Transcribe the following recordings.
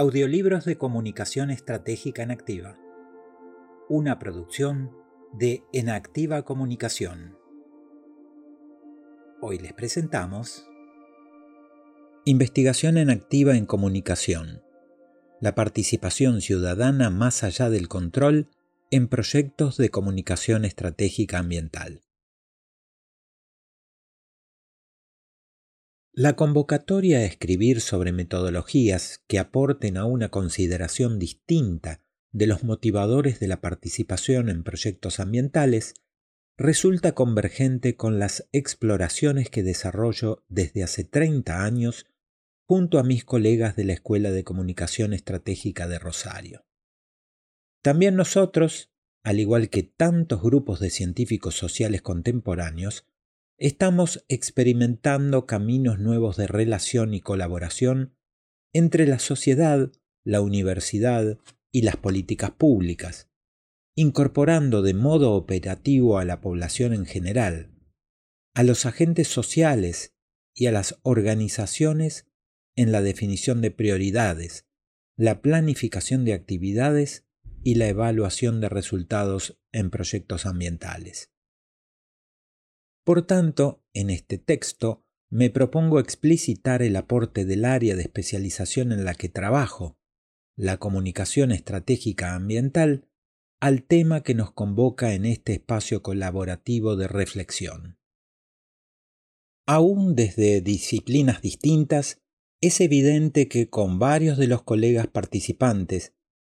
Audiolibros de Comunicación Estratégica en Activa. Una producción de Enactiva Comunicación. Hoy les presentamos Investigación en Activa en Comunicación. La participación ciudadana más allá del control en proyectos de comunicación estratégica ambiental. La convocatoria a escribir sobre metodologías que aporten a una consideración distinta de los motivadores de la participación en proyectos ambientales resulta convergente con las exploraciones que desarrollo desde hace 30 años junto a mis colegas de la Escuela de Comunicación Estratégica de Rosario. También nosotros, al igual que tantos grupos de científicos sociales contemporáneos, estamos experimentando caminos nuevos de relación y colaboración entre la sociedad, la universidad y las políticas públicas, incorporando de modo operativo a la población en general, a los agentes sociales y a las organizaciones en la definición de prioridades, la planificación de actividades y la evaluación de resultados en proyectos ambientales. Por tanto, en este texto me propongo explicitar el aporte del área de especialización en la que trabajo, la comunicación estratégica ambiental, al tema que nos convoca en este espacio colaborativo de reflexión. Aún desde disciplinas distintas, es evidente que con varios de los colegas participantes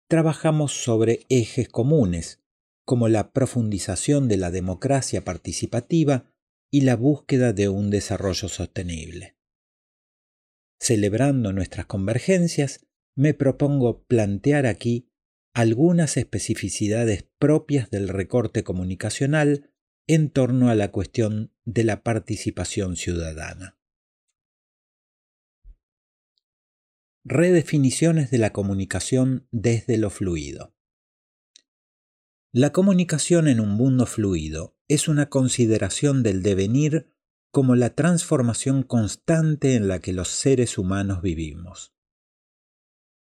trabajamos sobre ejes comunes, como la profundización de la democracia participativa y la búsqueda de un desarrollo sostenible. Celebrando nuestras convergencias, me propongo plantear aquí algunas especificidades propias del recorte comunicacional en torno a la cuestión de la participación ciudadana. Redefiniciones de la comunicación desde lo fluido. La comunicación en un mundo fluido es una consideración del devenir como la transformación constante en la que los seres humanos vivimos.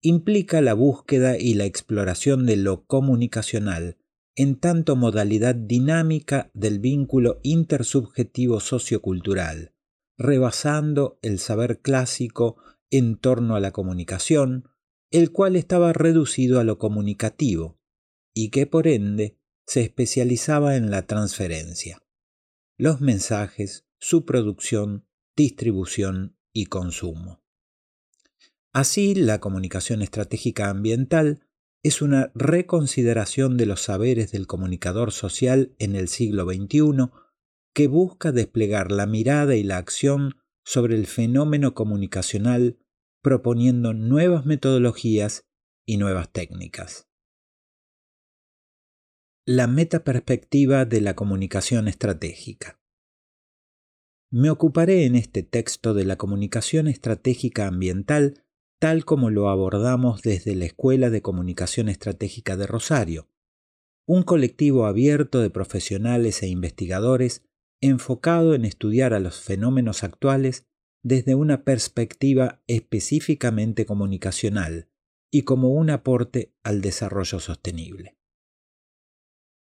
Implica la búsqueda y la exploración de lo comunicacional en tanto modalidad dinámica del vínculo intersubjetivo sociocultural, rebasando el saber clásico en torno a la comunicación, el cual estaba reducido a lo comunicativo, y que por ende se especializaba en la transferencia, los mensajes, su producción, distribución y consumo. Así, la comunicación estratégica ambiental es una reconsideración de los saberes del comunicador social en el siglo XXI que busca desplegar la mirada y la acción sobre el fenómeno comunicacional proponiendo nuevas metodologías y nuevas técnicas la metaperspectiva de la comunicación estratégica. Me ocuparé en este texto de la comunicación estratégica ambiental tal como lo abordamos desde la Escuela de Comunicación Estratégica de Rosario, un colectivo abierto de profesionales e investigadores enfocado en estudiar a los fenómenos actuales desde una perspectiva específicamente comunicacional y como un aporte al desarrollo sostenible.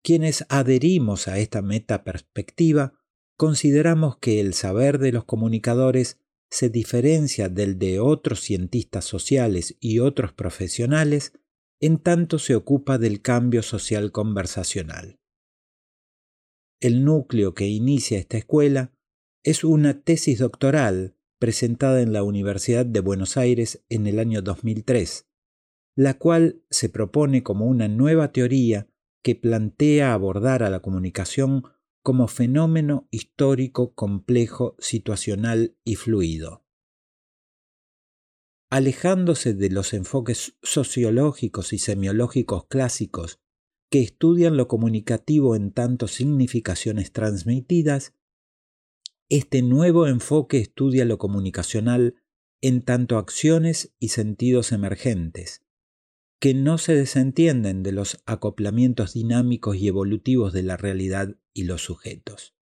Quienes adherimos a esta metaperspectiva consideramos que el saber de los comunicadores se diferencia del de otros cientistas sociales y otros profesionales en tanto se ocupa del cambio social conversacional. El núcleo que inicia esta escuela es una tesis doctoral presentada en la Universidad de Buenos Aires en el año 2003, la cual se propone como una nueva teoría que plantea abordar a la comunicación como fenómeno histórico complejo, situacional y fluido. Alejándose de los enfoques sociológicos y semiológicos clásicos que estudian lo comunicativo en tanto significaciones transmitidas, este nuevo enfoque estudia lo comunicacional en tanto acciones y sentidos emergentes, que no se desentienden de los acoplamientos dinámicos y evolutivos de la realidad y los sujetos.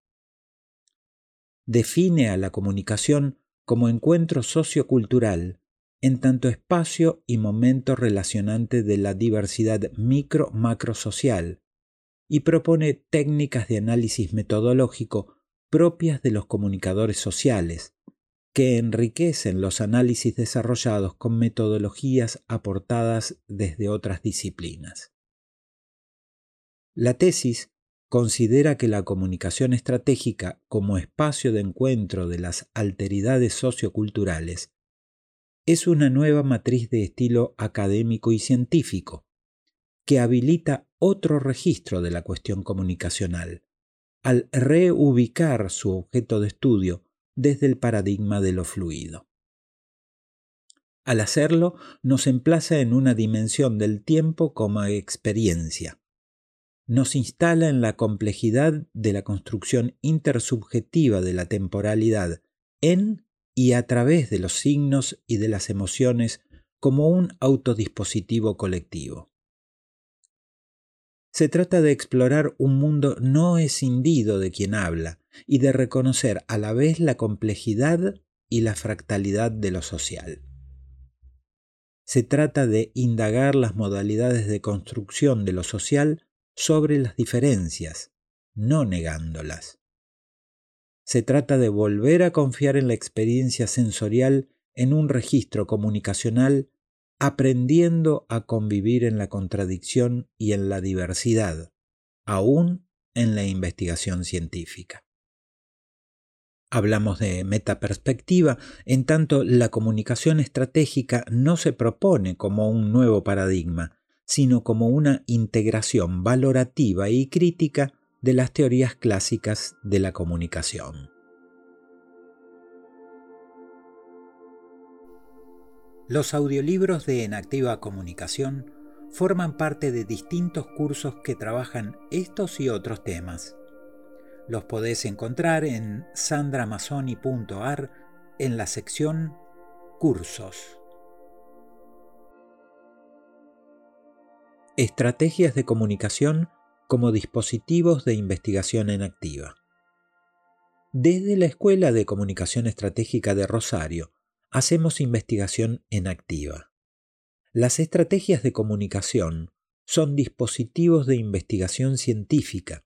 Define a la comunicación como encuentro sociocultural en tanto espacio y momento relacionante de la diversidad micro-macrosocial y propone técnicas de análisis metodológico propias de los comunicadores sociales, que enriquecen los análisis desarrollados con metodologías aportadas desde otras disciplinas. La tesis considera que la comunicación estratégica como espacio de encuentro de las alteridades socioculturales es una nueva matriz de estilo académico y científico que habilita otro registro de la cuestión comunicacional, al reubicar su objeto de estudio desde el paradigma de lo fluido. Al hacerlo, nos emplaza en una dimensión del tiempo como experiencia. Nos instala en la complejidad de la construcción intersubjetiva de la temporalidad en y a través de los signos y de las emociones como un autodispositivo colectivo. Se trata de explorar un mundo no escindido de quien habla y de reconocer a la vez la complejidad y la fractalidad de lo social. Se trata de indagar las modalidades de construcción de lo social sobre las diferencias, no negándolas. Se trata de volver a confiar en la experiencia sensorial en un registro comunicacional aprendiendo a convivir en la contradicción y en la diversidad, aún en la investigación científica. Hablamos de metaperspectiva, en tanto la comunicación estratégica no se propone como un nuevo paradigma, sino como una integración valorativa y crítica de las teorías clásicas de la comunicación. Los audiolibros de Enactiva Comunicación forman parte de distintos cursos que trabajan estos y otros temas. Los podés encontrar en sandramazoni.ar en la sección Cursos. Estrategias de comunicación como dispositivos de investigación en activa. Desde la Escuela de Comunicación Estratégica de Rosario, hacemos investigación en activa. Las estrategias de comunicación son dispositivos de investigación científica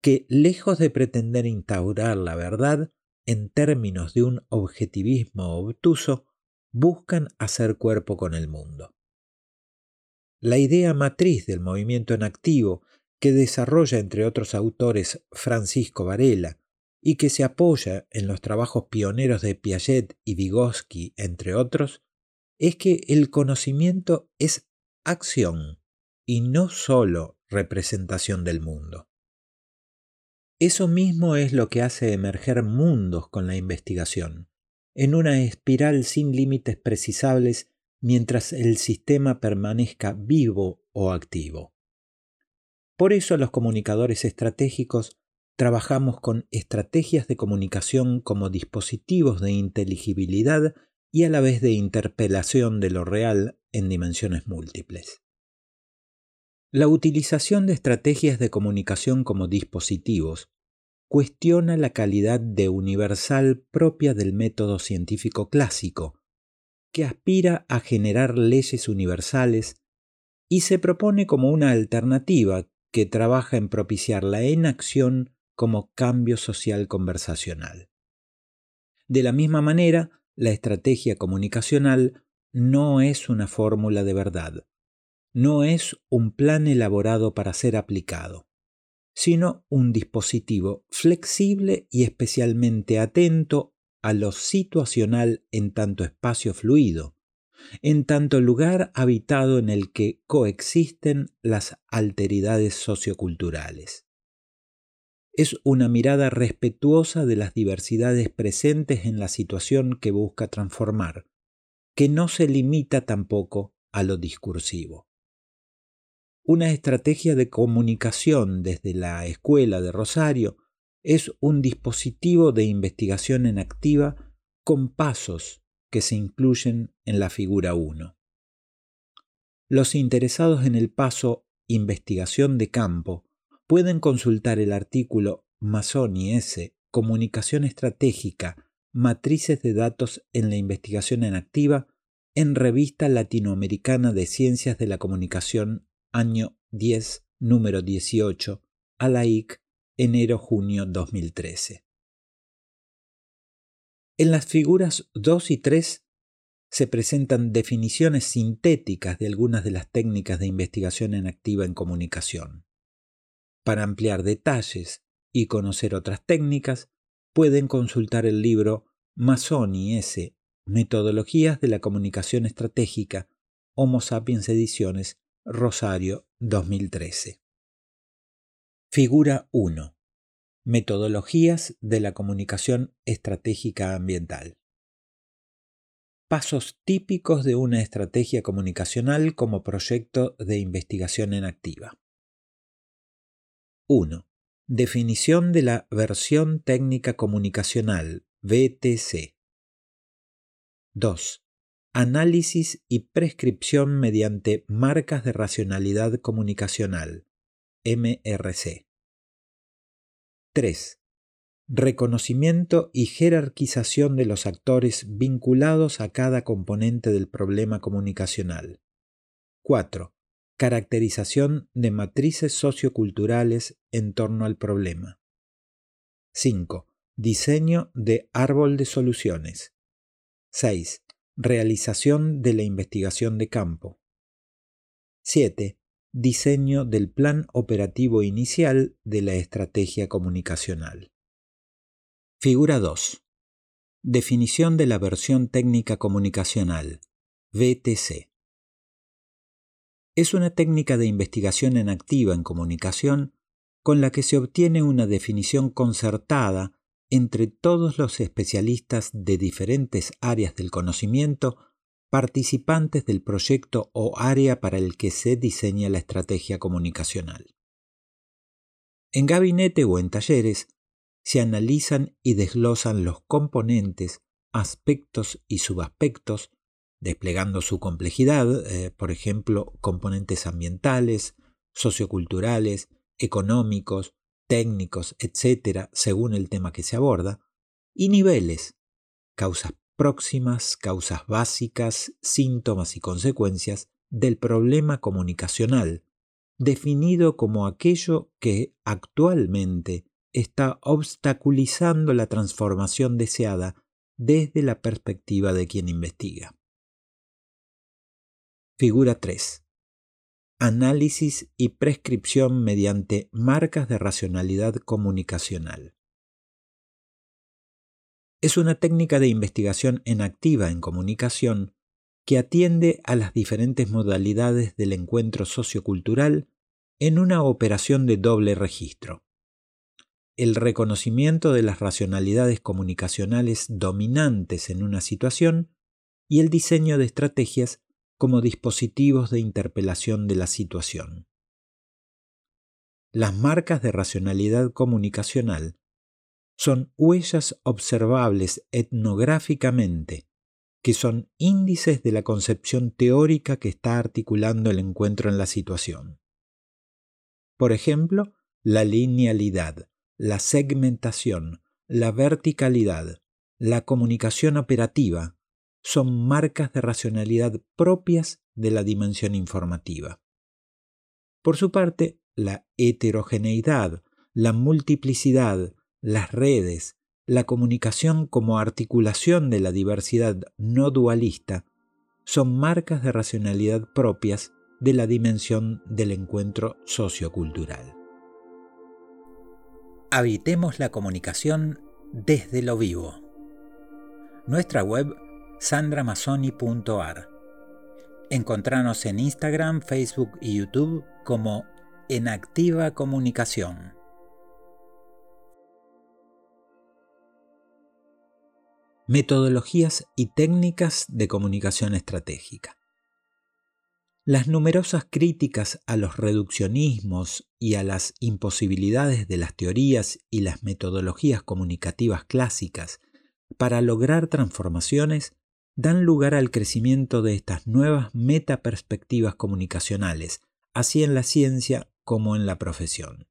que, lejos de pretender instaurar la verdad en términos de un objetivismo obtuso, buscan hacer cuerpo con el mundo. La idea matriz del movimiento en activo, que desarrolla entre otros autores Francisco Varela, y que se apoya en los trabajos pioneros de Piaget y Vygotsky, entre otros, es que el conocimiento es acción y no sólo representación del mundo. Eso mismo es lo que hace emerger mundos con la investigación, en una espiral sin límites precisables mientras el sistema permanezca vivo o activo. Por eso los comunicadores estratégicos trabajamos con estrategias de comunicación como dispositivos de inteligibilidad y a la vez de interpelación de lo real en dimensiones múltiples. La utilización de estrategias de comunicación como dispositivos cuestiona la calidad de universal propia del método científico clásico, que aspira a generar leyes universales y se propone como una alternativa que trabaja en propiciar la inacción como cambio social conversacional. De la misma manera, la estrategia comunicacional no es una fórmula de verdad, no es un plan elaborado para ser aplicado, sino un dispositivo flexible y especialmente atento a lo situacional en tanto espacio fluido, en tanto lugar habitado en el que coexisten las alteridades socioculturales es una mirada respetuosa de las diversidades presentes en la situación que busca transformar, que no se limita tampoco a lo discursivo. Una estrategia de comunicación desde la Escuela de Rosario es un dispositivo de investigación en activa con pasos que se incluyen en la figura 1. Los interesados en el paso investigación de campo pueden consultar el artículo Masoni S. Comunicación Estratégica, Matrices de Datos en la Investigación en Activa en Revista Latinoamericana de Ciencias de la Comunicación, año 10, número 18, a enero-junio 2013. En las figuras 2 y 3 se presentan definiciones sintéticas de algunas de las técnicas de investigación en activa en comunicación. Para ampliar detalles y conocer otras técnicas, pueden consultar el libro Masoni S. Metodologías de la Comunicación Estratégica, Homo Sapiens Ediciones, Rosario 2013. Figura 1. Metodologías de la comunicación estratégica ambiental. Pasos típicos de una estrategia comunicacional como proyecto de investigación en activa. 1. Definición de la versión técnica comunicacional, VTC. 2. Análisis y prescripción mediante marcas de racionalidad comunicacional, MRC. 3. Reconocimiento y jerarquización de los actores vinculados a cada componente del problema comunicacional. 4. Caracterización de matrices socioculturales en torno al problema. 5. Diseño de árbol de soluciones. 6. Realización de la investigación de campo. 7. Diseño del plan operativo inicial de la estrategia comunicacional. Figura 2. Definición de la versión técnica comunicacional, VTC. Es una técnica de investigación en activa en comunicación con la que se obtiene una definición concertada entre todos los especialistas de diferentes áreas del conocimiento participantes del proyecto o área para el que se diseña la estrategia comunicacional. En gabinete o en talleres se analizan y desglosan los componentes, aspectos y subaspectos, desplegando su complejidad, eh, por ejemplo, componentes ambientales, socioculturales, económicos, técnicos, etc., según el tema que se aborda, y niveles, causas próximas, causas básicas, síntomas y consecuencias del problema comunicacional, definido como aquello que actualmente está obstaculizando la transformación deseada desde la perspectiva de quien investiga. Figura 3 análisis y prescripción mediante marcas de racionalidad comunicacional. Es una técnica de investigación en activa en comunicación que atiende a las diferentes modalidades del encuentro sociocultural en una operación de doble registro. El reconocimiento de las racionalidades comunicacionales dominantes en una situación y el diseño de estrategias como dispositivos de interpelación de la situación. Las marcas de racionalidad comunicacional son huellas observables etnográficamente, que son índices de la concepción teórica que está articulando el encuentro en la situación. Por ejemplo, la linealidad, la segmentación, la verticalidad, la comunicación operativa, son marcas de racionalidad propias de la dimensión informativa. Por su parte, la heterogeneidad, la multiplicidad, las redes, la comunicación como articulación de la diversidad no dualista, son marcas de racionalidad propias de la dimensión del encuentro sociocultural. Habitemos la comunicación desde lo vivo. Nuestra web sandramasoni.ar. Encontranos en Instagram, Facebook y YouTube como En Activa Comunicación. Metodologías y técnicas de comunicación estratégica. Las numerosas críticas a los reduccionismos y a las imposibilidades de las teorías y las metodologías comunicativas clásicas para lograr transformaciones dan lugar al crecimiento de estas nuevas metaperspectivas comunicacionales, así en la ciencia como en la profesión.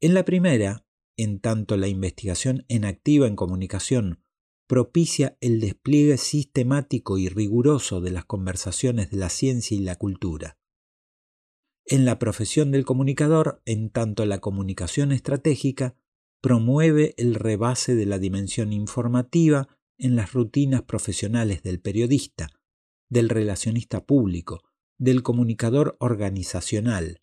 En la primera, en tanto la investigación en activa en comunicación propicia el despliegue sistemático y riguroso de las conversaciones de la ciencia y la cultura. En la profesión del comunicador, en tanto la comunicación estratégica, promueve el rebase de la dimensión informativa en las rutinas profesionales del periodista, del relacionista público, del comunicador organizacional,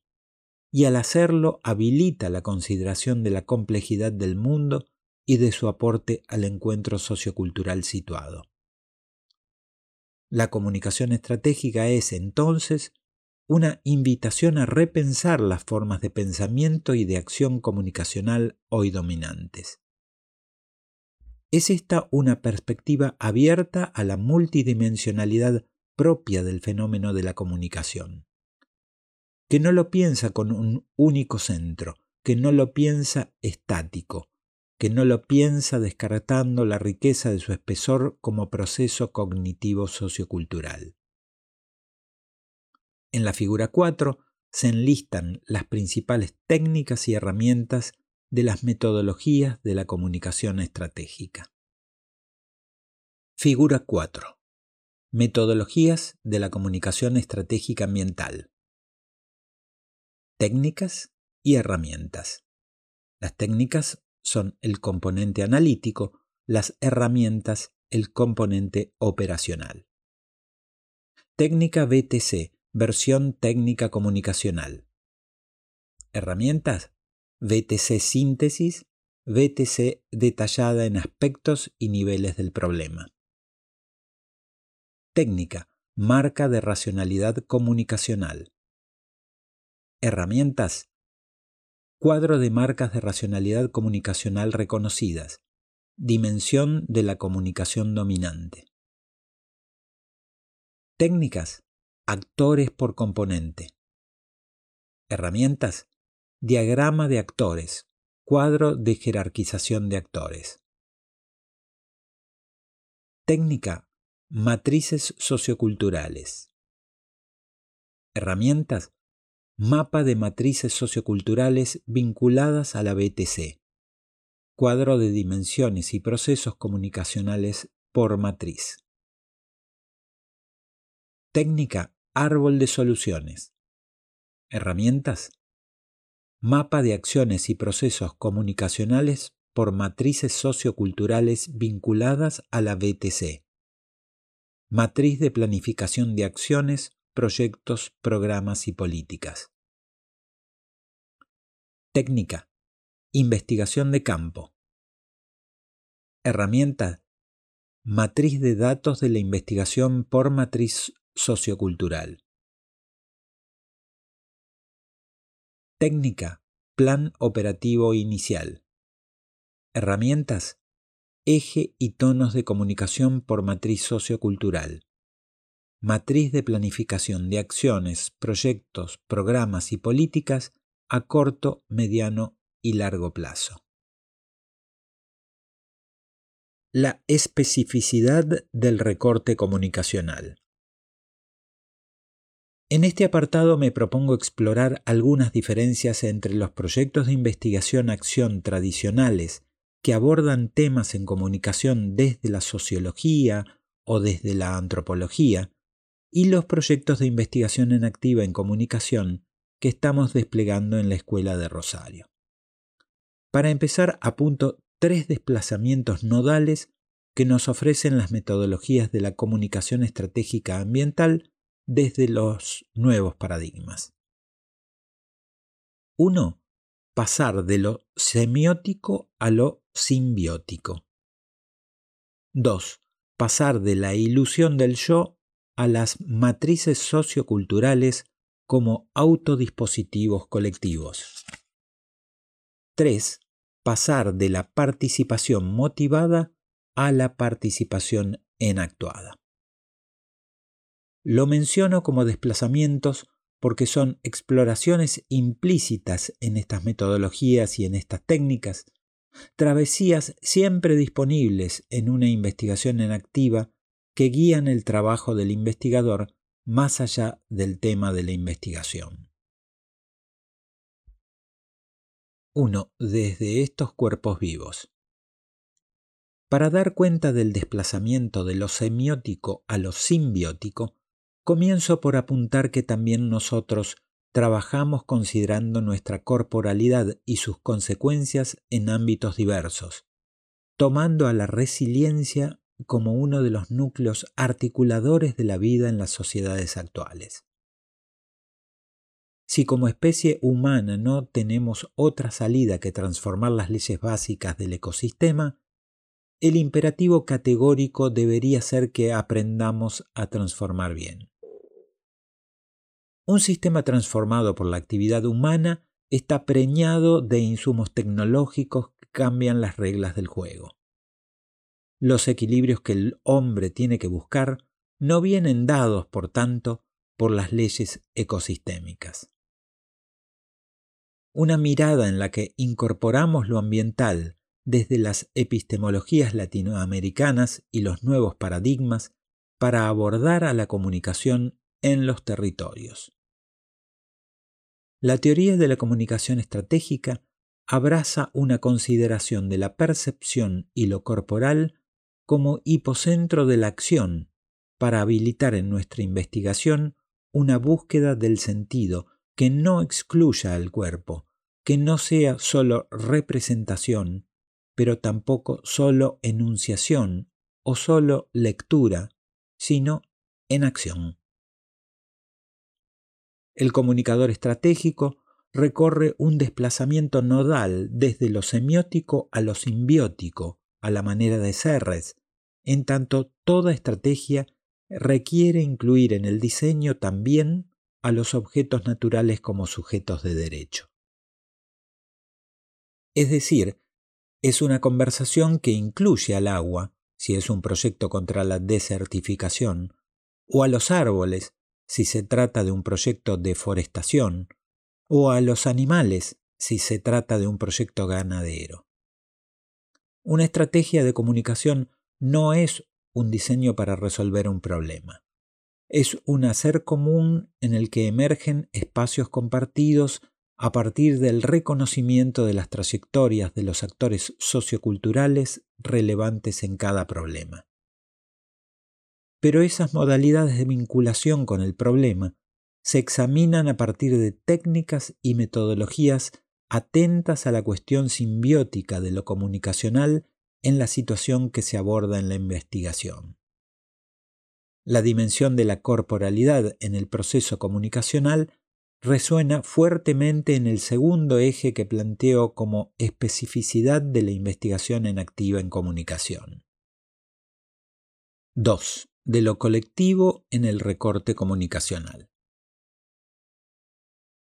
y al hacerlo habilita la consideración de la complejidad del mundo y de su aporte al encuentro sociocultural situado. La comunicación estratégica es, entonces, una invitación a repensar las formas de pensamiento y de acción comunicacional hoy dominantes. Es esta una perspectiva abierta a la multidimensionalidad propia del fenómeno de la comunicación, que no lo piensa con un único centro, que no lo piensa estático, que no lo piensa descartando la riqueza de su espesor como proceso cognitivo sociocultural. En la figura 4 se enlistan las principales técnicas y herramientas de las metodologías de la comunicación estratégica. Figura 4. Metodologías de la comunicación estratégica ambiental. Técnicas y herramientas. Las técnicas son el componente analítico, las herramientas el componente operacional. Técnica BTC, versión técnica comunicacional. Herramientas, BTC síntesis, BTC detallada en aspectos y niveles del problema. Técnica, marca de racionalidad comunicacional. Herramientas, Cuadro de marcas de racionalidad comunicacional reconocidas. Dimensión de la comunicación dominante. Técnicas. Actores por componente. Herramientas. Diagrama de actores. Cuadro de jerarquización de actores. Técnica. Matrices socioculturales. Herramientas Mapa de matrices socioculturales vinculadas a la BTC. Cuadro de dimensiones y procesos comunicacionales por matriz. Técnica Árbol de soluciones. Herramientas. Mapa de acciones y procesos comunicacionales por matrices socioculturales vinculadas a la BTC. Matriz de planificación de acciones proyectos, programas y políticas. Técnica. Investigación de campo. Herramienta. Matriz de datos de la investigación por matriz sociocultural. Técnica. Plan operativo inicial. Herramientas. Eje y tonos de comunicación por matriz sociocultural matriz de planificación de acciones, proyectos, programas y políticas a corto, mediano y largo plazo. La especificidad del recorte comunicacional. En este apartado me propongo explorar algunas diferencias entre los proyectos de investigación-acción tradicionales que abordan temas en comunicación desde la sociología o desde la antropología, y los proyectos de investigación en activa en comunicación que estamos desplegando en la Escuela de Rosario. Para empezar, apunto tres desplazamientos nodales que nos ofrecen las metodologías de la comunicación estratégica ambiental desde los nuevos paradigmas. 1. Pasar de lo semiótico a lo simbiótico. 2. Pasar de la ilusión del yo a las matrices socioculturales como autodispositivos colectivos. 3. Pasar de la participación motivada a la participación enactuada. Lo menciono como desplazamientos porque son exploraciones implícitas en estas metodologías y en estas técnicas, travesías siempre disponibles en una investigación en activa que guían el trabajo del investigador más allá del tema de la investigación. 1. Desde estos cuerpos vivos. Para dar cuenta del desplazamiento de lo semiótico a lo simbiótico, comienzo por apuntar que también nosotros trabajamos considerando nuestra corporalidad y sus consecuencias en ámbitos diversos, tomando a la resiliencia como uno de los núcleos articuladores de la vida en las sociedades actuales. Si como especie humana no tenemos otra salida que transformar las leyes básicas del ecosistema, el imperativo categórico debería ser que aprendamos a transformar bien. Un sistema transformado por la actividad humana está preñado de insumos tecnológicos que cambian las reglas del juego. Los equilibrios que el hombre tiene que buscar no vienen dados, por tanto, por las leyes ecosistémicas. Una mirada en la que incorporamos lo ambiental desde las epistemologías latinoamericanas y los nuevos paradigmas para abordar a la comunicación en los territorios. La teoría de la comunicación estratégica abraza una consideración de la percepción y lo corporal como hipocentro de la acción para habilitar en nuestra investigación una búsqueda del sentido que no excluya al cuerpo, que no sea solo representación, pero tampoco solo enunciación o solo lectura, sino en acción. El comunicador estratégico recorre un desplazamiento nodal desde lo semiótico a lo simbiótico, a la manera de Serres, en tanto toda estrategia requiere incluir en el diseño también a los objetos naturales como sujetos de derecho. Es decir, es una conversación que incluye al agua, si es un proyecto contra la desertificación, o a los árboles, si se trata de un proyecto de forestación, o a los animales, si se trata de un proyecto ganadero. Una estrategia de comunicación no es un diseño para resolver un problema. Es un hacer común en el que emergen espacios compartidos a partir del reconocimiento de las trayectorias de los actores socioculturales relevantes en cada problema. Pero esas modalidades de vinculación con el problema se examinan a partir de técnicas y metodologías atentas a la cuestión simbiótica de lo comunicacional en la situación que se aborda en la investigación. La dimensión de la corporalidad en el proceso comunicacional resuena fuertemente en el segundo eje que planteo como especificidad de la investigación en activa en comunicación. 2. De lo colectivo en el recorte comunicacional.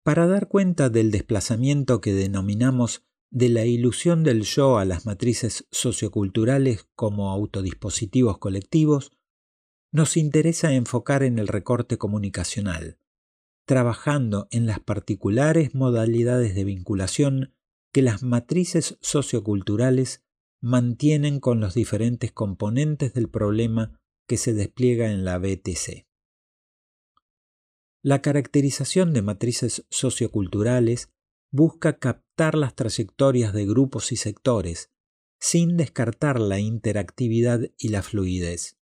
Para dar cuenta del desplazamiento que denominamos de la ilusión del yo a las matrices socioculturales como autodispositivos colectivos, nos interesa enfocar en el recorte comunicacional, trabajando en las particulares modalidades de vinculación que las matrices socioculturales mantienen con los diferentes componentes del problema que se despliega en la BTC. La caracterización de matrices socioculturales busca captar las trayectorias de grupos y sectores, sin descartar la interactividad y la fluidez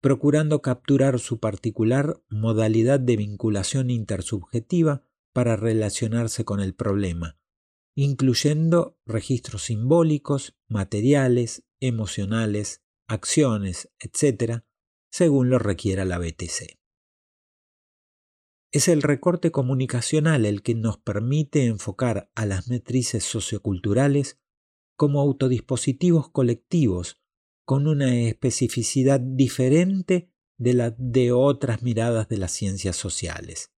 procurando capturar su particular modalidad de vinculación intersubjetiva para relacionarse con el problema, incluyendo registros simbólicos, materiales, emocionales, acciones, etc., según lo requiera la BTC. Es el recorte comunicacional el que nos permite enfocar a las matrices socioculturales como autodispositivos colectivos con una especificidad diferente de la de otras miradas de las ciencias sociales.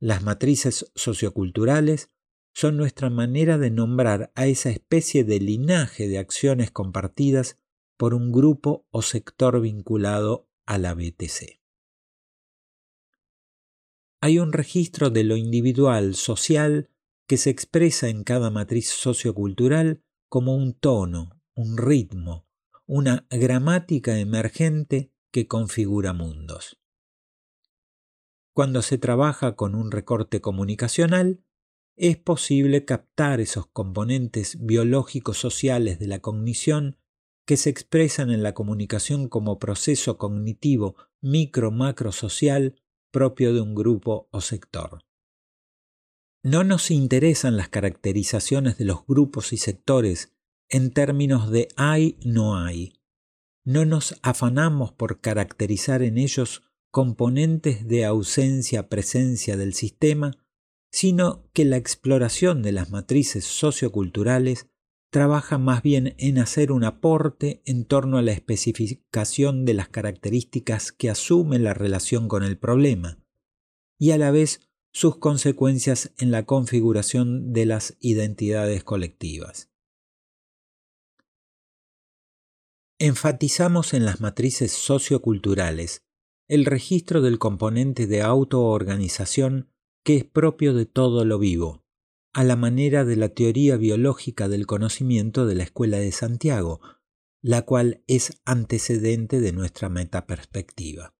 Las matrices socioculturales son nuestra manera de nombrar a esa especie de linaje de acciones compartidas por un grupo o sector vinculado a la BTC. Hay un registro de lo individual social que se expresa en cada matriz sociocultural como un tono, un ritmo, una gramática emergente que configura mundos. Cuando se trabaja con un recorte comunicacional, es posible captar esos componentes biológicos sociales de la cognición que se expresan en la comunicación como proceso cognitivo micro-macro social propio de un grupo o sector. No nos interesan las caracterizaciones de los grupos y sectores en términos de hay, no hay. No nos afanamos por caracterizar en ellos componentes de ausencia-presencia del sistema, sino que la exploración de las matrices socioculturales trabaja más bien en hacer un aporte en torno a la especificación de las características que asume la relación con el problema, y a la vez sus consecuencias en la configuración de las identidades colectivas. Enfatizamos en las matrices socioculturales el registro del componente de autoorganización que es propio de todo lo vivo, a la manera de la teoría biológica del conocimiento de la Escuela de Santiago, la cual es antecedente de nuestra metaperspectiva.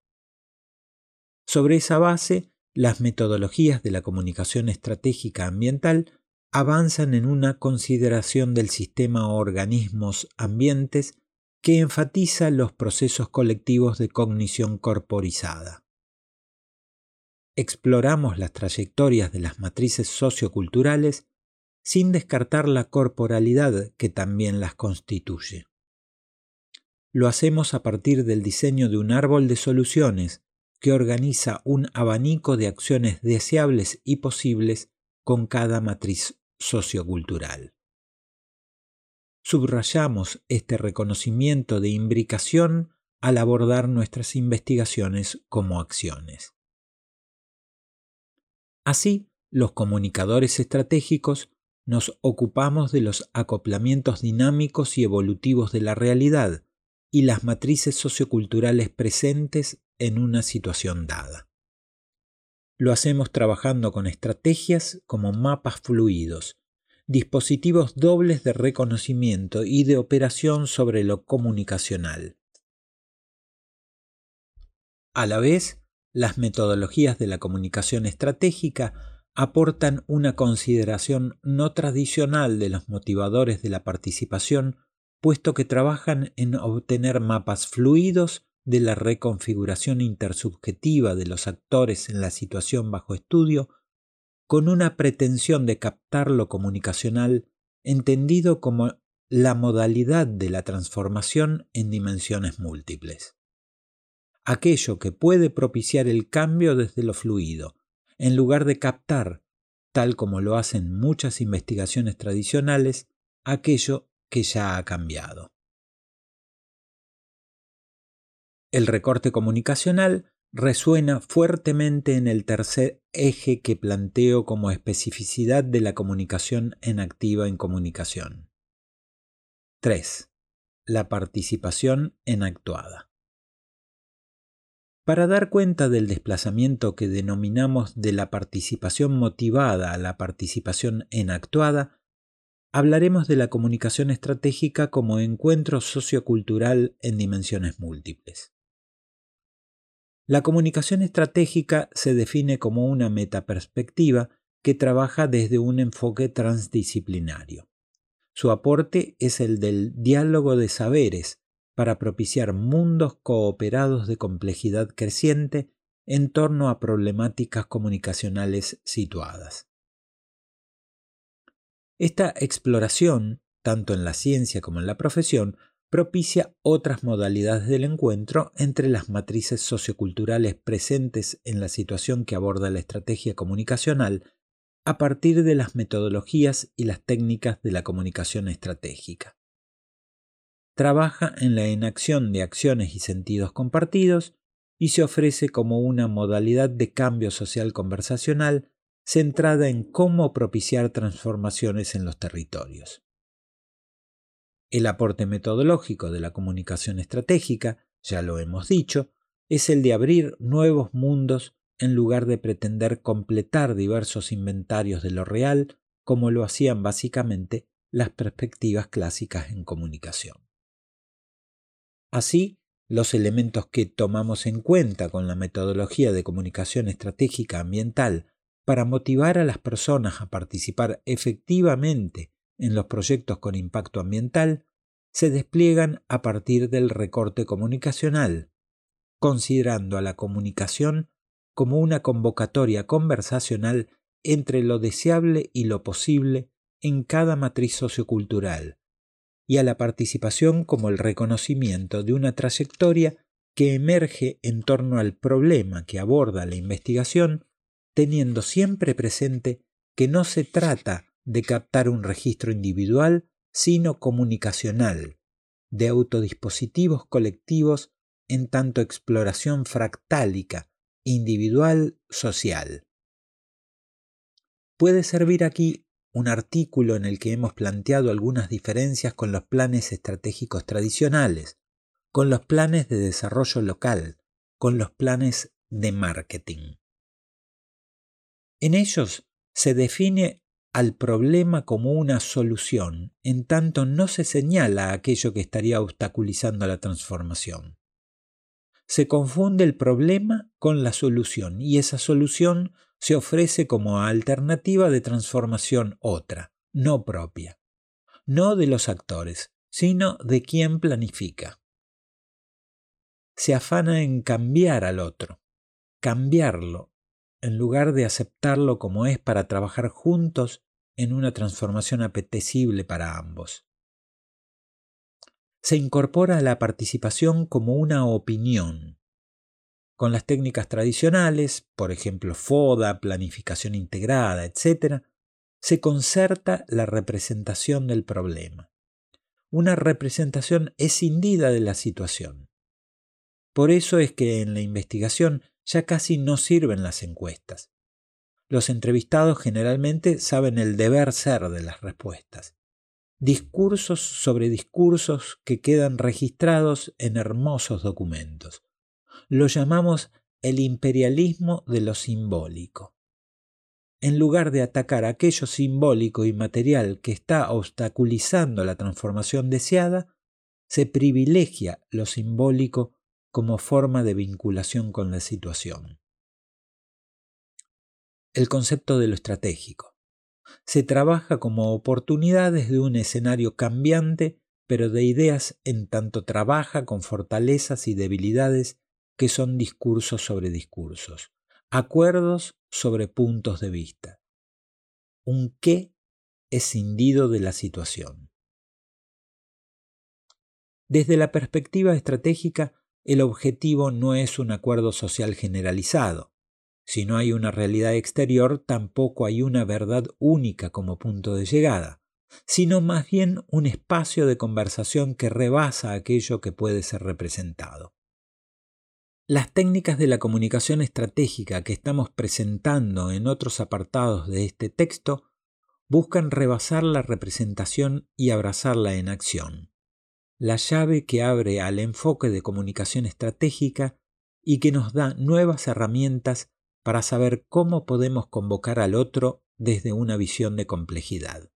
Sobre esa base, las metodologías de la comunicación estratégica ambiental avanzan en una consideración del sistema organismos-ambientes que enfatiza los procesos colectivos de cognición corporizada exploramos las trayectorias de las matrices socioculturales sin descartar la corporalidad que también las constituye. Lo hacemos a partir del diseño de un árbol de soluciones que organiza un abanico de acciones deseables y posibles con cada matriz sociocultural. Subrayamos este reconocimiento de imbricación al abordar nuestras investigaciones como acciones. Así, los comunicadores estratégicos nos ocupamos de los acoplamientos dinámicos y evolutivos de la realidad y las matrices socioculturales presentes en una situación dada. Lo hacemos trabajando con estrategias como mapas fluidos, dispositivos dobles de reconocimiento y de operación sobre lo comunicacional. A la vez, las metodologías de la comunicación estratégica aportan una consideración no tradicional de los motivadores de la participación, puesto que trabajan en obtener mapas fluidos de la reconfiguración intersubjetiva de los actores en la situación bajo estudio, con una pretensión de captar lo comunicacional entendido como la modalidad de la transformación en dimensiones múltiples aquello que puede propiciar el cambio desde lo fluido, en lugar de captar, tal como lo hacen muchas investigaciones tradicionales, aquello que ya ha cambiado. El recorte comunicacional resuena fuertemente en el tercer eje que planteo como especificidad de la comunicación en activa en comunicación. 3. La participación en actuada. Para dar cuenta del desplazamiento que denominamos de la participación motivada a la participación enactuada, hablaremos de la comunicación estratégica como encuentro sociocultural en dimensiones múltiples. La comunicación estratégica se define como una metaperspectiva que trabaja desde un enfoque transdisciplinario. Su aporte es el del diálogo de saberes, para propiciar mundos cooperados de complejidad creciente en torno a problemáticas comunicacionales situadas. Esta exploración, tanto en la ciencia como en la profesión, propicia otras modalidades del encuentro entre las matrices socioculturales presentes en la situación que aborda la estrategia comunicacional a partir de las metodologías y las técnicas de la comunicación estratégica trabaja en la enacción de acciones y sentidos compartidos y se ofrece como una modalidad de cambio social conversacional centrada en cómo propiciar transformaciones en los territorios. El aporte metodológico de la comunicación estratégica, ya lo hemos dicho, es el de abrir nuevos mundos en lugar de pretender completar diversos inventarios de lo real, como lo hacían básicamente las perspectivas clásicas en comunicación. Así, los elementos que tomamos en cuenta con la metodología de comunicación estratégica ambiental para motivar a las personas a participar efectivamente en los proyectos con impacto ambiental, se despliegan a partir del recorte comunicacional, considerando a la comunicación como una convocatoria conversacional entre lo deseable y lo posible en cada matriz sociocultural, y a la participación como el reconocimiento de una trayectoria que emerge en torno al problema que aborda la investigación, teniendo siempre presente que no se trata de captar un registro individual, sino comunicacional, de autodispositivos colectivos en tanto exploración fractálica, individual, social. Puede servir aquí un artículo en el que hemos planteado algunas diferencias con los planes estratégicos tradicionales, con los planes de desarrollo local, con los planes de marketing. En ellos se define al problema como una solución, en tanto no se señala aquello que estaría obstaculizando la transformación. Se confunde el problema con la solución y esa solución se ofrece como alternativa de transformación otra, no propia, no de los actores, sino de quien planifica. Se afana en cambiar al otro, cambiarlo, en lugar de aceptarlo como es para trabajar juntos en una transformación apetecible para ambos. Se incorpora a la participación como una opinión, con las técnicas tradicionales, por ejemplo FODA, planificación integrada, etc., se concerta la representación del problema. Una representación escindida de la situación. Por eso es que en la investigación ya casi no sirven las encuestas. Los entrevistados generalmente saben el deber ser de las respuestas. Discursos sobre discursos que quedan registrados en hermosos documentos lo llamamos el imperialismo de lo simbólico. En lugar de atacar aquello simbólico y material que está obstaculizando la transformación deseada, se privilegia lo simbólico como forma de vinculación con la situación. El concepto de lo estratégico. Se trabaja como oportunidades de un escenario cambiante, pero de ideas en tanto trabaja con fortalezas y debilidades que son discursos sobre discursos, acuerdos sobre puntos de vista. Un qué escindido de la situación. Desde la perspectiva estratégica, el objetivo no es un acuerdo social generalizado. Si no hay una realidad exterior, tampoco hay una verdad única como punto de llegada, sino más bien un espacio de conversación que rebasa aquello que puede ser representado. Las técnicas de la comunicación estratégica que estamos presentando en otros apartados de este texto buscan rebasar la representación y abrazarla en acción, la llave que abre al enfoque de comunicación estratégica y que nos da nuevas herramientas para saber cómo podemos convocar al otro desde una visión de complejidad.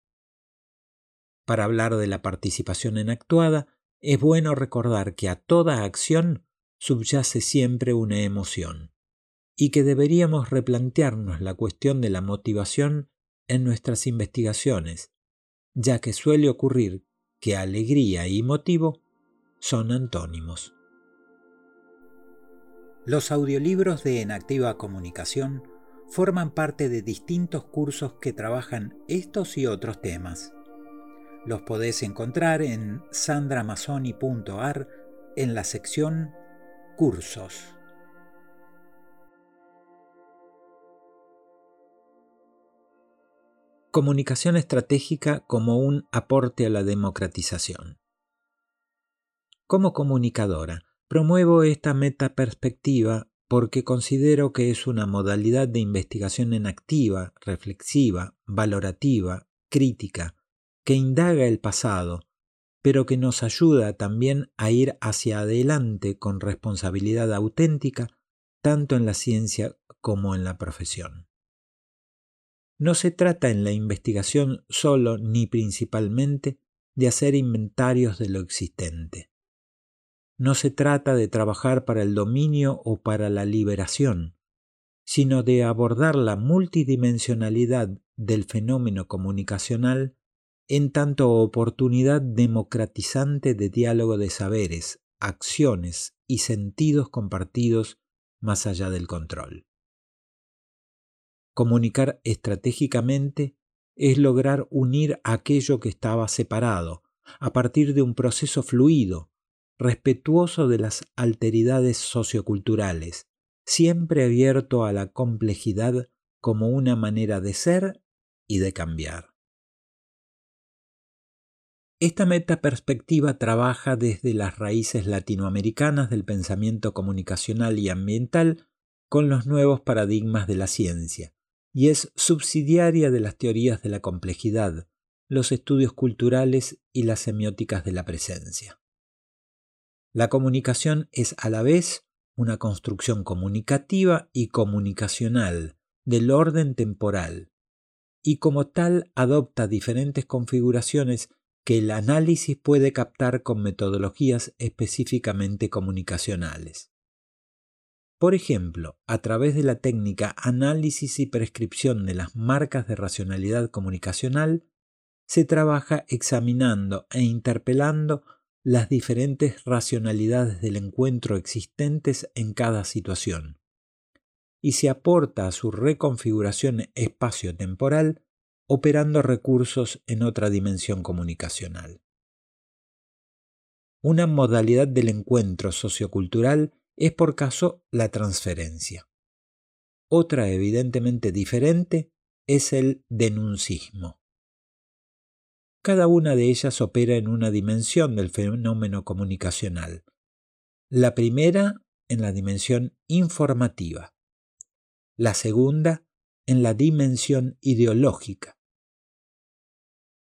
Para hablar de la participación en actuada, es bueno recordar que a toda acción subyace siempre una emoción, y que deberíamos replantearnos la cuestión de la motivación en nuestras investigaciones, ya que suele ocurrir que alegría y motivo son antónimos. Los audiolibros de Enactiva Comunicación forman parte de distintos cursos que trabajan estos y otros temas. Los podés encontrar en sandramazoni.ar en la sección Cursos. Comunicación estratégica como un aporte a la democratización. Como comunicadora, promuevo esta metaperspectiva porque considero que es una modalidad de investigación en activa, reflexiva, valorativa, crítica, que indaga el pasado, pero que nos ayuda también a ir hacia adelante con responsabilidad auténtica, tanto en la ciencia como en la profesión. No se trata en la investigación solo ni principalmente de hacer inventarios de lo existente. No se trata de trabajar para el dominio o para la liberación, sino de abordar la multidimensionalidad del fenómeno comunicacional en tanto oportunidad democratizante de diálogo de saberes, acciones y sentidos compartidos más allá del control. Comunicar estratégicamente es lograr unir aquello que estaba separado a partir de un proceso fluido, respetuoso de las alteridades socioculturales, siempre abierto a la complejidad como una manera de ser y de cambiar. Esta metaperspectiva trabaja desde las raíces latinoamericanas del pensamiento comunicacional y ambiental con los nuevos paradigmas de la ciencia, y es subsidiaria de las teorías de la complejidad, los estudios culturales y las semióticas de la presencia. La comunicación es a la vez una construcción comunicativa y comunicacional del orden temporal, y como tal adopta diferentes configuraciones que el análisis puede captar con metodologías específicamente comunicacionales. Por ejemplo, a través de la técnica análisis y prescripción de las marcas de racionalidad comunicacional, se trabaja examinando e interpelando las diferentes racionalidades del encuentro existentes en cada situación, y se aporta a su reconfiguración espacio-temporal operando recursos en otra dimensión comunicacional. Una modalidad del encuentro sociocultural es por caso la transferencia. Otra evidentemente diferente es el denuncismo. Cada una de ellas opera en una dimensión del fenómeno comunicacional. La primera en la dimensión informativa. La segunda en la dimensión ideológica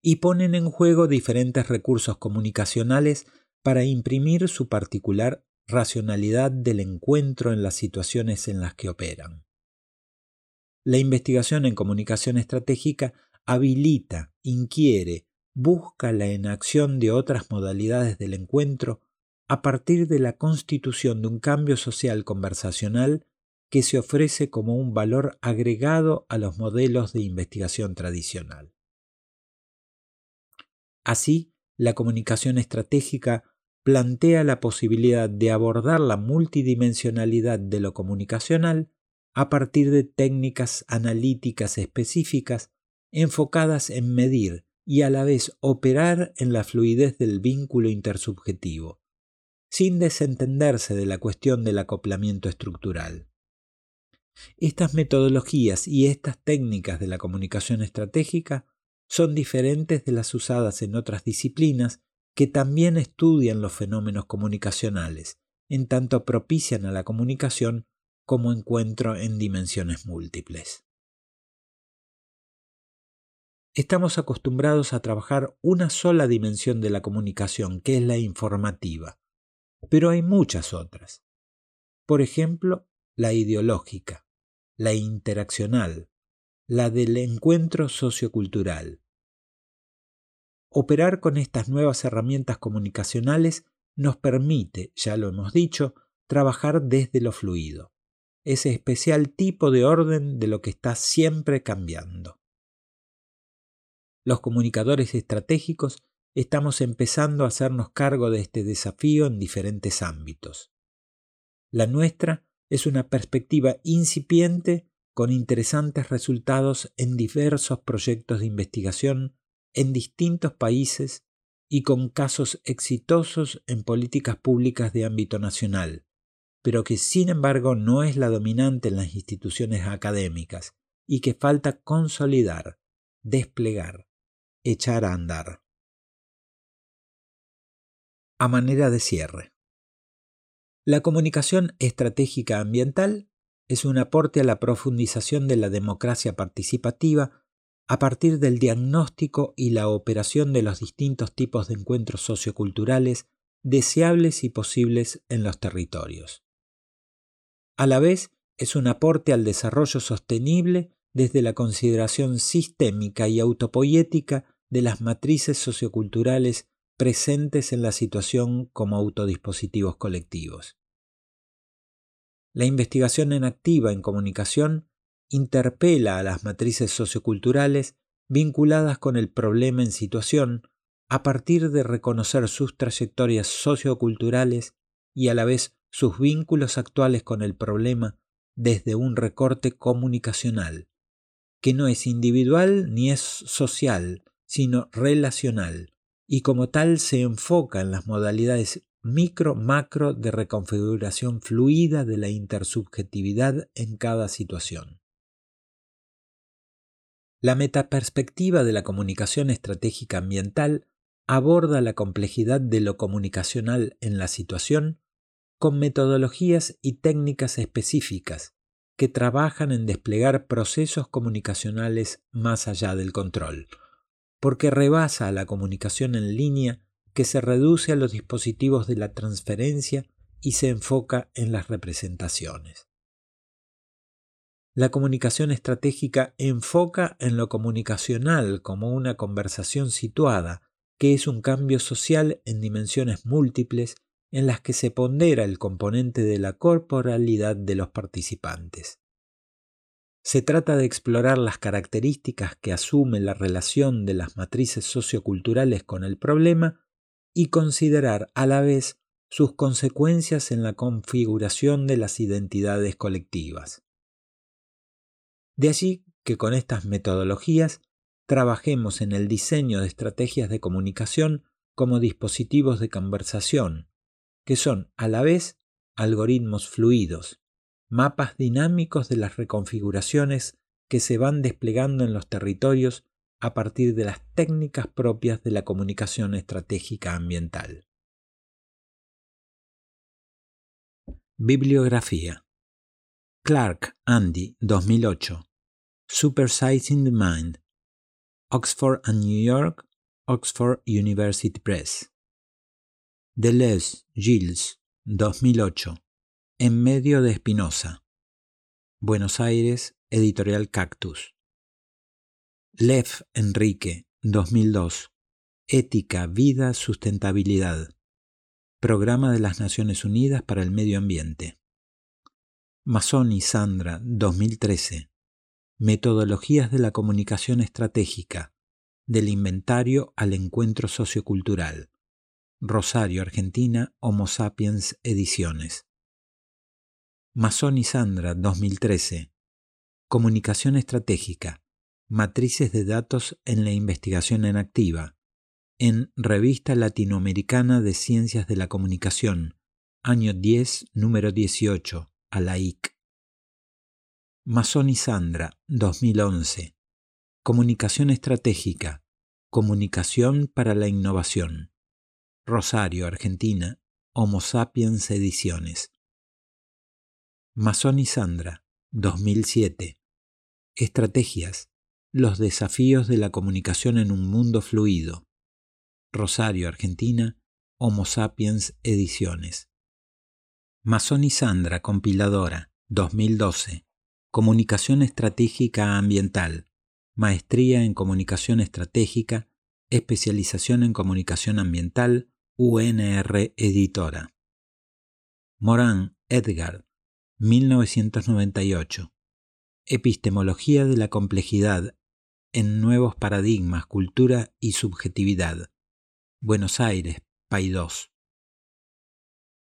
y ponen en juego diferentes recursos comunicacionales para imprimir su particular racionalidad del encuentro en las situaciones en las que operan. La investigación en comunicación estratégica habilita, inquiere, busca la enacción de otras modalidades del encuentro a partir de la constitución de un cambio social conversacional que se ofrece como un valor agregado a los modelos de investigación tradicional. Así, la comunicación estratégica plantea la posibilidad de abordar la multidimensionalidad de lo comunicacional a partir de técnicas analíticas específicas enfocadas en medir y a la vez operar en la fluidez del vínculo intersubjetivo, sin desentenderse de la cuestión del acoplamiento estructural. Estas metodologías y estas técnicas de la comunicación estratégica son diferentes de las usadas en otras disciplinas que también estudian los fenómenos comunicacionales, en tanto propician a la comunicación como encuentro en dimensiones múltiples. Estamos acostumbrados a trabajar una sola dimensión de la comunicación, que es la informativa, pero hay muchas otras. Por ejemplo, la ideológica, la interaccional, la del encuentro sociocultural. Operar con estas nuevas herramientas comunicacionales nos permite, ya lo hemos dicho, trabajar desde lo fluido, ese especial tipo de orden de lo que está siempre cambiando. Los comunicadores estratégicos estamos empezando a hacernos cargo de este desafío en diferentes ámbitos. La nuestra es una perspectiva incipiente con interesantes resultados en diversos proyectos de investigación en distintos países y con casos exitosos en políticas públicas de ámbito nacional, pero que sin embargo no es la dominante en las instituciones académicas y que falta consolidar, desplegar, echar a andar. A manera de cierre. La comunicación estratégica ambiental es un aporte a la profundización de la democracia participativa a partir del diagnóstico y la operación de los distintos tipos de encuentros socioculturales deseables y posibles en los territorios. A la vez, es un aporte al desarrollo sostenible desde la consideración sistémica y autopoética de las matrices socioculturales presentes en la situación como autodispositivos colectivos. La investigación en activa en comunicación interpela a las matrices socioculturales vinculadas con el problema en situación a partir de reconocer sus trayectorias socioculturales y a la vez sus vínculos actuales con el problema desde un recorte comunicacional, que no es individual ni es social, sino relacional, y como tal se enfoca en las modalidades micro-macro de reconfiguración fluida de la intersubjetividad en cada situación. La metaperspectiva de la comunicación estratégica ambiental aborda la complejidad de lo comunicacional en la situación con metodologías y técnicas específicas que trabajan en desplegar procesos comunicacionales más allá del control, porque rebasa la comunicación en línea que se reduce a los dispositivos de la transferencia y se enfoca en las representaciones. La comunicación estratégica enfoca en lo comunicacional como una conversación situada, que es un cambio social en dimensiones múltiples en las que se pondera el componente de la corporalidad de los participantes. Se trata de explorar las características que asume la relación de las matrices socioculturales con el problema y considerar a la vez sus consecuencias en la configuración de las identidades colectivas. De allí que con estas metodologías trabajemos en el diseño de estrategias de comunicación como dispositivos de conversación, que son a la vez algoritmos fluidos, mapas dinámicos de las reconfiguraciones que se van desplegando en los territorios a partir de las técnicas propias de la comunicación estratégica ambiental. Bibliografía Clark, Andy, 2008. Supersizing the Mind. Oxford and New York, Oxford University Press. Deleuze, Gilles, 2008. En medio de Espinosa. Buenos Aires, Editorial Cactus. Lev Enrique, 2002. Ética, Vida, Sustentabilidad. Programa de las Naciones Unidas para el Medio Ambiente. Masoni Sandra, 2013. Metodologías de la comunicación estratégica. Del inventario al encuentro sociocultural. Rosario, Argentina, Homo Sapiens Ediciones. Masoni Sandra, 2013. Comunicación estratégica Matrices de datos en la investigación en activa, en Revista Latinoamericana de Ciencias de la Comunicación, año 10, número 18, a la IC. Masón y Sandra, 2011. Comunicación estratégica. Comunicación para la innovación. Rosario, Argentina. Homo Sapiens Ediciones. Masón y Sandra, 2007. Estrategias los desafíos de la comunicación en un mundo fluido. Rosario, Argentina, Homo Sapiens Ediciones. Masón y Sandra, compiladora, 2012. Comunicación Estratégica Ambiental. Maestría en Comunicación Estratégica, especialización en Comunicación Ambiental, UNR Editora. Morán, Edgar, 1998. Epistemología de la complejidad en nuevos paradigmas, cultura y subjetividad. Buenos Aires, Paidós.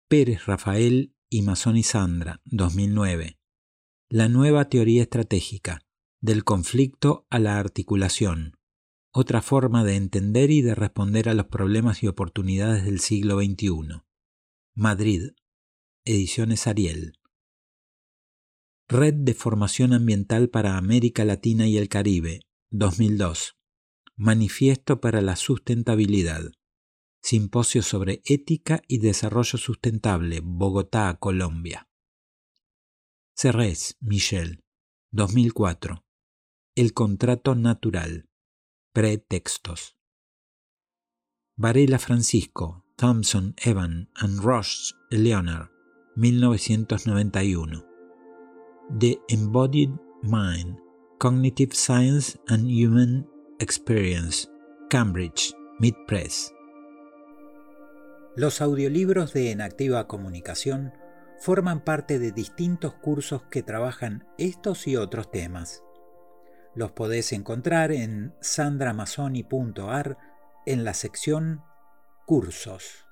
Pérez Rafael y Mazón y Sandra, 2009. La nueva teoría estratégica, del conflicto a la articulación. Otra forma de entender y de responder a los problemas y oportunidades del siglo XXI. Madrid, Ediciones Ariel. Red de Formación Ambiental para América Latina y el Caribe, 2002. Manifiesto para la Sustentabilidad. Simposio sobre Ética y Desarrollo Sustentable, Bogotá, Colombia. Cerrés, Michel. 2004. El contrato natural. Pretextos. Varela Francisco, Thompson, Evan and Roche, Leonard, 1991. The Embodied Mind Cognitive Science and Human Experience, Cambridge, Mid Press. Los audiolibros de Enactiva Comunicación forman parte de distintos cursos que trabajan estos y otros temas. Los podés encontrar en sandramazoni.ar en la sección Cursos.